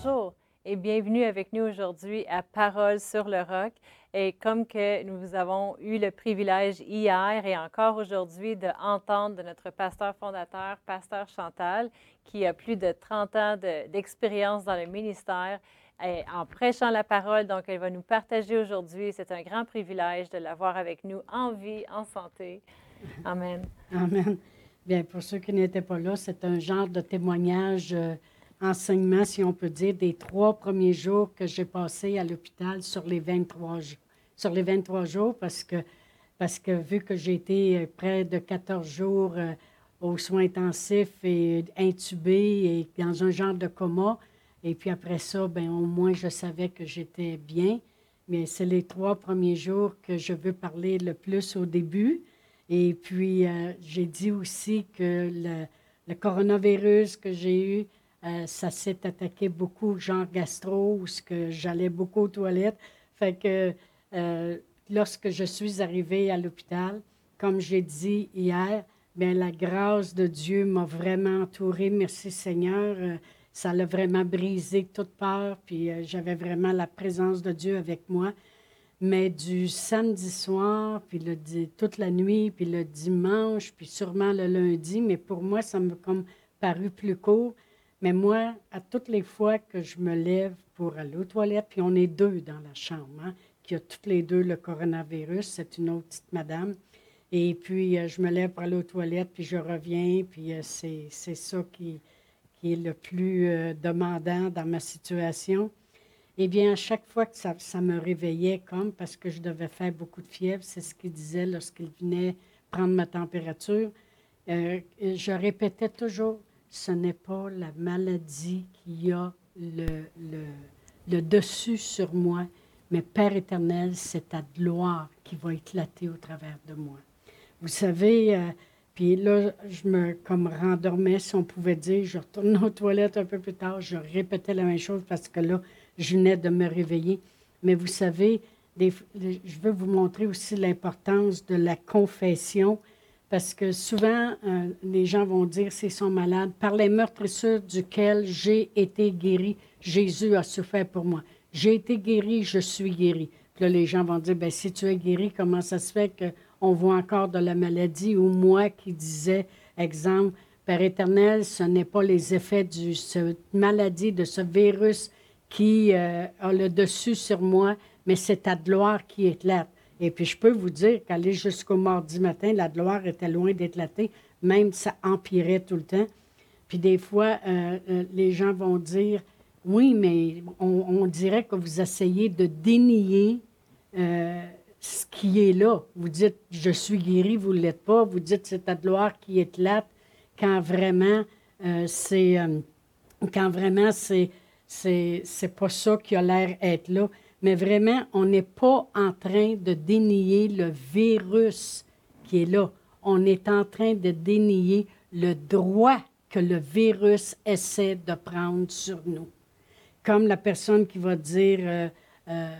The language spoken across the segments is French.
Bonjour et bienvenue avec nous aujourd'hui à Parole sur le roc. Et comme que nous avons eu le privilège hier et encore aujourd'hui d'entendre de notre pasteur fondateur, pasteur Chantal, qui a plus de 30 ans d'expérience dans le ministère, et en prêchant la parole. Donc, elle va nous partager aujourd'hui. C'est un grand privilège de l'avoir avec nous en vie, en santé. Amen. Amen. Bien, pour ceux qui n'étaient pas là, c'est un genre de témoignage, euh, enseignement, si on peut dire, des trois premiers jours que j'ai passés à l'hôpital sur les 23 jours. Sur les 23 jours, parce que, parce que vu que j'ai été euh, près de 14 jours euh, aux soins intensifs et intubé et dans un genre de coma, et puis après ça, ben au moins je savais que j'étais bien. Mais c'est les trois premiers jours que je veux parler le plus au début. Et puis, euh, j'ai dit aussi que le, coronavirus que j'ai eu, euh, ça s'est attaqué beaucoup, genre gastro, où que j'allais beaucoup aux toilettes. Fait que euh, lorsque je suis arrivée à l'hôpital, comme j'ai dit hier, bien, la grâce de Dieu m'a vraiment entourée. Merci Seigneur ça l'a vraiment brisé toute peur, puis euh, j'avais vraiment la présence de Dieu avec moi. Mais du samedi soir, puis le, toute la nuit, puis le dimanche, puis sûrement le lundi, mais pour moi, ça m'a comme paru plus court. Mais moi, à toutes les fois que je me lève pour aller aux toilettes, puis on est deux dans la chambre, hein, qui a toutes les deux le coronavirus, c'est une autre petite madame. Et puis, euh, je me lève pour aller aux toilettes, puis je reviens, puis euh, c'est ça qui, est le plus euh, demandant dans ma situation, eh bien, à chaque fois que ça, me réveillait, comme parce que je devais faire beaucoup de fièvre, c'est ce qu'il disait lorsqu'il venait prendre ma température, je répétais toujours, ce n'est pas la maladie qui a le, le, dessus sur moi, mais Père éternel, c'est ta gloire qui va éclater au travers de moi. Vous savez, euh, puis là, je me comme rendormais, si on pouvait dire. Je retournais aux toilettes un peu plus tard. Je répétais la même chose parce que là, je venais de me réveiller. Mais vous savez, je veux vous montrer aussi l'importance de la confession parce que souvent, euh, les gens vont dire s'ils sont malades, par les meurtrissures duquel j'ai été guéri, Jésus a souffert pour moi. J'ai été guéri, je suis guéri. Puis là, les gens vont dire, ben si tu es guéri, comment ça se fait que on voit encore de la maladie, ou moi qui disais, exemple, Père éternel, ce n'est pas les effets de cette maladie, de ce virus qui euh, a le dessus sur moi, mais c'est ta gloire qui éclate. Et puis je peux vous dire qu'aller jusqu'au mardi matin, la gloire était loin d'éclater, même ça empirait tout le temps. Puis des fois, euh, euh, les gens vont dire, oui, mais on, dirait que vous essayez de dénier ce qui est là. Vous dites, je suis guéri, vous ne l'êtes pas. Vous dites, c'est ta gloire qui éclate quand vraiment euh, c'est euh, quand vraiment c'est, c'est, c'est pas ça qui a l'air être là. Mais vraiment, on n'est pas en train de dénier le virus qui est là. On est en train de dénier le droit que le virus essaie de prendre sur nous. Comme la personne qui va dire, euh,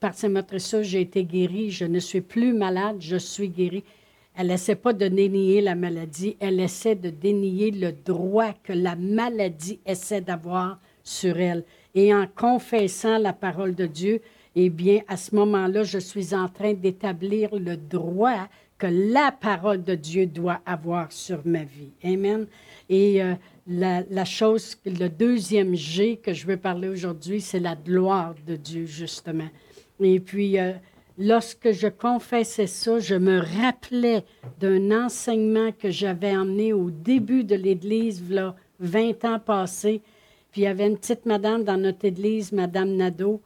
par ça, j'ai été guérie, je ne suis plus malade, je suis guérie. Elle essaie pas de dénier la maladie, elle essaie de dénier le droit que la maladie essaie d'avoir sur elle. Et en confessant la parole de Dieu, eh bien, à ce moment-là, je suis en train d'établir le droit que la parole de Dieu doit avoir sur ma vie. Amen. Et euh, la, chose, le deuxième G que je veux parler aujourd'hui, c'est la gloire de Dieu, justement. Et puis, euh, lorsque je confessais ça, je me rappelais d'un enseignement que j'avais emmené au début de l'Église, là, 20 ans passés. Puis, il y avait une petite madame dans notre Église, Madame Nadeau,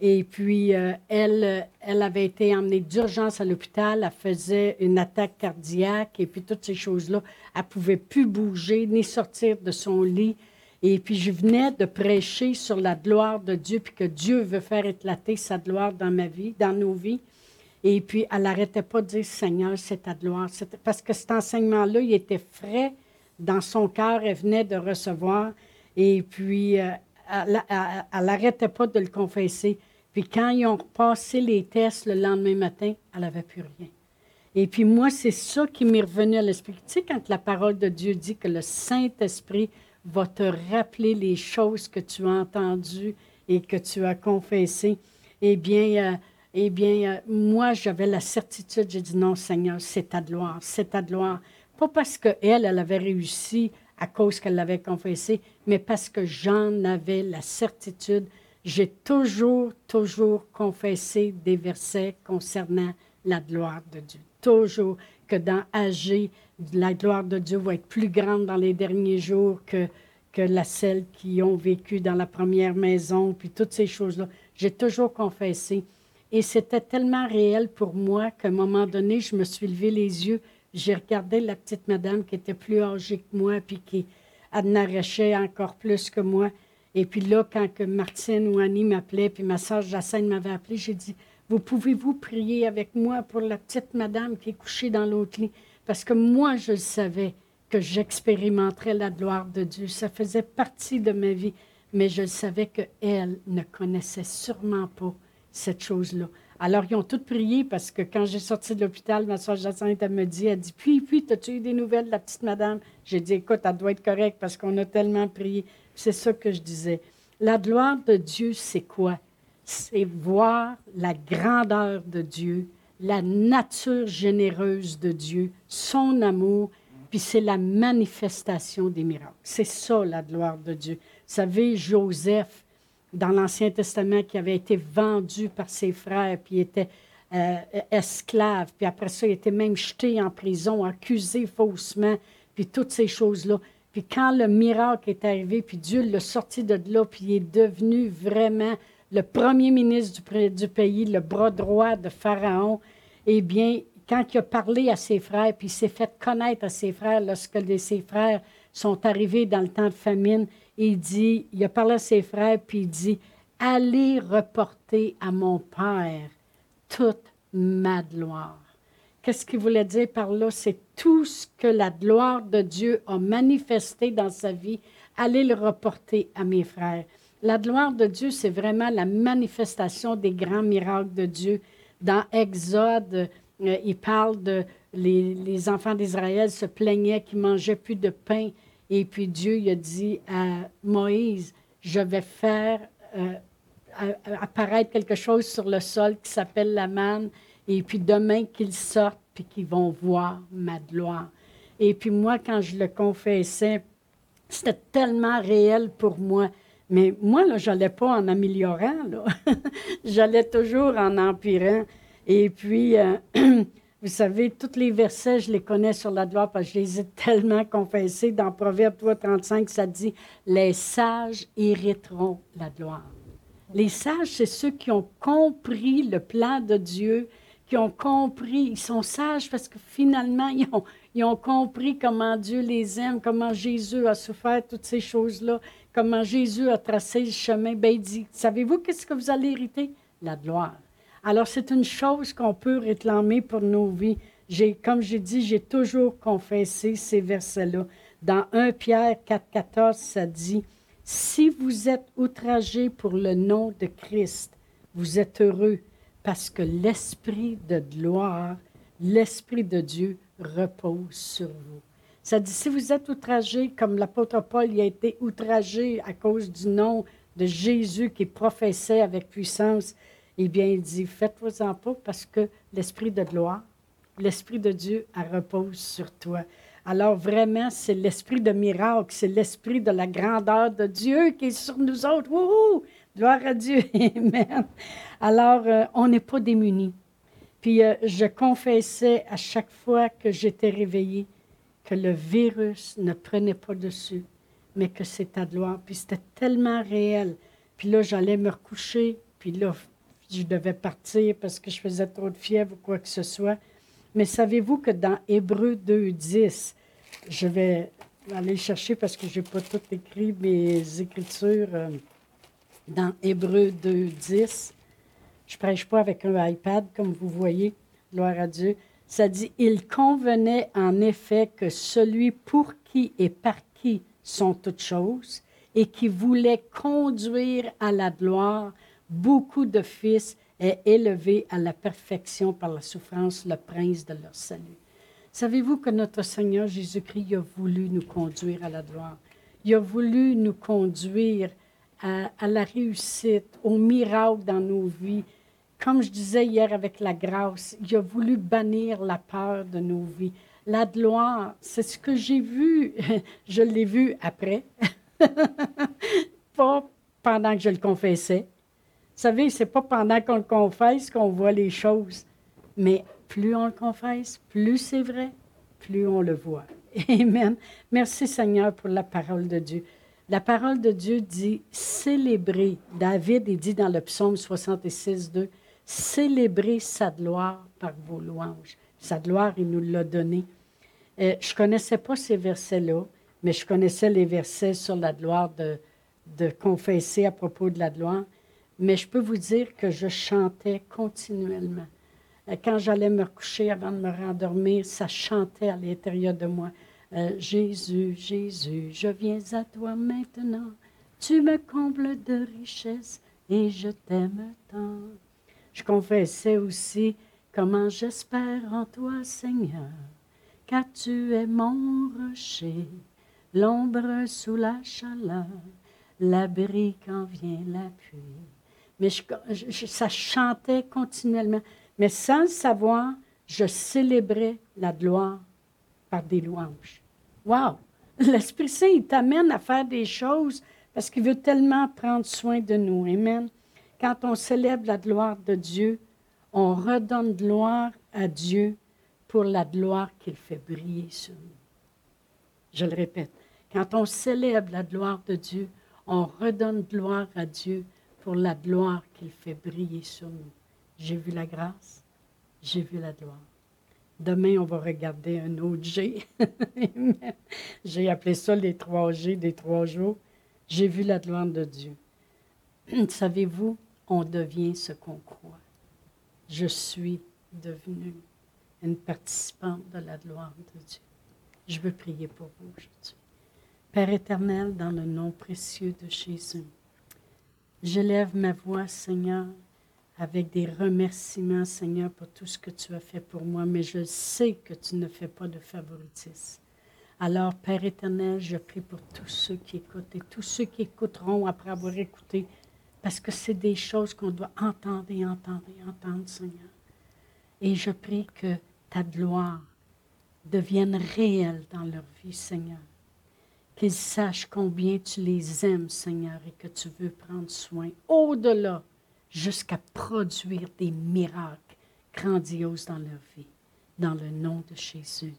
et puis, euh, elle, elle avait été emmenée d'urgence à l'hôpital. Elle faisait une attaque cardiaque et puis toutes ces choses-là. Elle pouvait plus bouger ni sortir de son lit. Et puis, je venais de prêcher sur la gloire de Dieu, puis que Dieu veut faire éclater sa gloire dans ma vie, dans nos vies. Et puis, elle n'arrêtait pas de dire, Seigneur, c'est ta gloire. Parce que cet enseignement-là, il était frais dans son cœur, elle venait de recevoir. Et puis, euh, elle n'arrêtait pas de le confesser. Puis quand ils ont passé les tests le lendemain matin, elle n'avait plus rien. Et puis moi, c'est ça qui m'est revenu à l'esprit. Tu sais, quand la parole de Dieu dit que le Saint-Esprit va te rappeler les choses que tu as entendues et que tu as confessées. Eh bien, euh, eh bien, euh, moi, j'avais la certitude, j'ai dit non, Seigneur, c'est ta gloire, c'est ta gloire. Pas parce qu'elle, elle avait réussi à cause qu'elle l'avait confessé, mais parce que j'en avais la certitude. J'ai toujours, toujours confessé des versets concernant la gloire de Dieu. Toujours que dans Agé, la gloire de Dieu va être plus grande dans les derniers jours que, que la celle qui ont vécu dans la première maison, puis toutes ces choses-là. J'ai toujours confessé. Et c'était tellement réel pour moi qu'à un moment donné, je me suis levé les yeux, j'ai regardé la petite madame qui était plus âgée que moi, puis qui admirait encore plus que moi. Et puis là, quand que Martine ou Annie m'appelait, puis ma soeur Jacinthe m'avait appelé, j'ai dit, vous pouvez-vous prier avec moi pour la petite madame qui est couchée dans l'autre lit? Parce que moi, je savais que j'expérimenterais la gloire de Dieu. Ça faisait partie de ma vie, mais je savais qu'elle ne connaissait sûrement pas cette chose-là. Alors, ils ont toutes prié parce que quand j'ai sorti de l'hôpital, ma soeur Jacinthe, elle me dit, elle dit, puis, puis, as-tu eu des nouvelles de la petite madame? J'ai dit, écoute, elle doit être correcte parce qu'on a tellement prié. C'est ça que je disais. La gloire de Dieu, c'est quoi? C'est voir la grandeur de Dieu, la nature généreuse de Dieu, son amour, puis c'est la manifestation des miracles. C'est ça, la gloire de Dieu. Vous savez, Joseph, dans l'Ancien Testament qui avait été vendu par ses frères, puis était euh, esclave, puis après ça, il était même jeté en prison, accusé faussement, puis toutes ces choses-là. Puis quand le miracle est arrivé, puis Dieu l'a sorti de là, puis il est devenu vraiment le premier ministre du, du pays, le bras droit de Pharaon, eh bien, quand il a parlé à ses frères, puis il s'est fait connaître à ses frères lorsque ses frères sont arrivés dans le temps de famine, il dit, il a parlé à ses frères, puis il dit, allez reporter à mon Père toute ma gloire. Qu'est-ce qu'il voulait dire par là? C'est tout ce que la gloire de Dieu a manifesté dans sa vie, allez le reporter à mes frères. La gloire de Dieu, c'est vraiment la manifestation des grands miracles de Dieu. Dans Exode, euh, il parle de les, les enfants d'Israël se plaignaient qu'ils mangeaient plus de pain et puis Dieu il a dit à Moïse, je vais faire euh, apparaître quelque chose sur le sol qui s'appelle la manne. Et puis demain qu'ils sortent, puis qu'ils vont voir ma gloire. Et puis moi, quand je le confessais, c'était tellement réel pour moi. Mais moi, là, je n'allais pas en améliorant, j'allais toujours en empirant. Et puis, euh, Vous savez, tous les versets, je les connais sur la gloire parce que je les ai tellement confessés. Dans Proverbe 3, 35, ça dit Les sages hériteront la gloire. Les sages, c'est ceux qui ont compris le plan de Dieu, qui ont compris, ils sont sages parce que finalement, ils ont, compris comment Dieu les aime, comment Jésus a souffert toutes ces choses-là, comment Jésus a tracé le chemin. Ben, il dit Savez-vous qu'est-ce que vous allez hériter? La gloire. Alors, c'est une chose qu'on peut réclamer pour nos vies. Comme j'ai dit, j'ai toujours confessé ces versets-là. Dans 1 Pierre 4, 14, ça dit Si vous êtes outragés pour le nom de Christ, vous êtes heureux parce que l'Esprit de gloire, l'Esprit de Dieu repose sur vous. Ça dit Si vous êtes outragés, comme l'apôtre Paul y a été outragé à cause du nom de Jésus qui professait avec puissance, eh bien, il dit, faites-vous-en pas parce que l'Esprit de gloire, l'Esprit de Dieu, repose sur toi. Alors vraiment, c'est l'esprit de miracle, c'est l'esprit de la grandeur de Dieu qui est sur nous autres. Wouhou! Gloire à Dieu. Amen. Alors, euh, on n'est pas démunis. Puis euh, je confessais à chaque fois que j'étais réveillée que le virus ne prenait pas dessus, mais que c'est ta gloire. Puis c'était tellement réel. Puis là, j'allais me recoucher, puis là, je devais partir parce que je faisais trop de fièvre ou quoi que ce soit. Mais savez-vous que dans Hébreu 2.10, je vais aller chercher parce que je n'ai pas tout écrit mes écritures euh, dans Hébreu 2.10. Je ne prêche pas avec un iPad, comme vous voyez, gloire à Dieu. Ça dit, il convenait en effet que celui pour qui et par qui sont toutes choses et qui voulait conduire à la gloire beaucoup de fils est élevé à la perfection par la souffrance, le prince de leur salut. Savez-vous que notre Seigneur Jésus-Christ a voulu nous conduire à la gloire? Il a voulu nous conduire à, à la réussite, au miracle dans nos vies. Comme je disais hier avec la grâce, il a voulu bannir la peur de nos vies. La gloire, c'est ce que j'ai vu. Je l'ai vu après, pas pendant que je le confessais. Vous savez, c'est pas pendant qu'on le confesse qu'on voit les choses, mais plus on le confesse, plus c'est vrai, plus on le voit. Amen. Merci Seigneur pour la parole de Dieu. La parole de Dieu dit célébrer. David dit dans le psaume 66, 2, célébrer sa gloire par vos louanges. Sa gloire, il nous l'a donnée. Euh, je ne connaissais pas ces versets-là, mais je connaissais les versets sur la gloire de confesser à propos de la gloire. Mais je peux vous dire que je chantais continuellement. Euh, quand j'allais me coucher avant de me rendormir, ça chantait à l'intérieur de moi. Euh, Jésus, Jésus, je viens à toi maintenant. Tu me combles de richesse et je t'aime tant. Je confessais aussi comment j'espère en toi, Seigneur, car tu es mon rocher, l'ombre sous la chaleur, l'abri quand vient la pluie. Mais ça chantait continuellement. Mais sans le savoir, je célébrais la gloire par des louanges. Wow! L'Esprit Saint, il t'amène à faire des choses parce qu'il veut tellement prendre soin de nous. Amen. Quand on célèbre la gloire de Dieu, on redonne gloire à Dieu pour la gloire qu'il fait briller sur nous. Je le répète, quand on célèbre la gloire de Dieu, on redonne gloire à Dieu pour la gloire qu'il fait briller sur nous. J'ai vu la grâce, j'ai vu la gloire. Demain, on va regarder un autre G. j'ai appelé ça les trois G des trois jours. J'ai vu la gloire de Dieu. Savez-vous, on devient ce qu'on croit. Je suis devenue une participante de la gloire de Dieu. Je veux prier pour vous aujourd'hui. Père éternel, dans le nom précieux de Jésus, je lève ma voix, Seigneur, avec des remerciements, Seigneur, pour tout ce que tu as fait pour moi, mais je sais que tu ne fais pas de favoritisme. Alors, Père éternel, je prie pour tous ceux qui écoutent et tous ceux qui écouteront après avoir écouté, parce que c'est des choses qu'on doit entendre et entendre et entendre, Seigneur. Et je prie que ta gloire devienne réelle dans leur vie, Seigneur. Qu'ils sachent combien tu les aimes, Seigneur, et que tu veux prendre soin au-delà jusqu'à produire des miracles grandioses dans leur vie. Dans le nom de Jésus.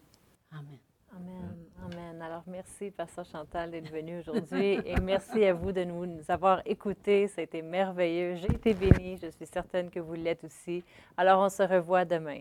Amen. Amen. Amen. Alors, merci, Pasteur Chantal, d'être venu aujourd'hui et merci à vous de nous avoir écoutés. Ça a été merveilleux. J'ai été bénie. Je suis certaine que vous l'êtes aussi. Alors, on se revoit demain.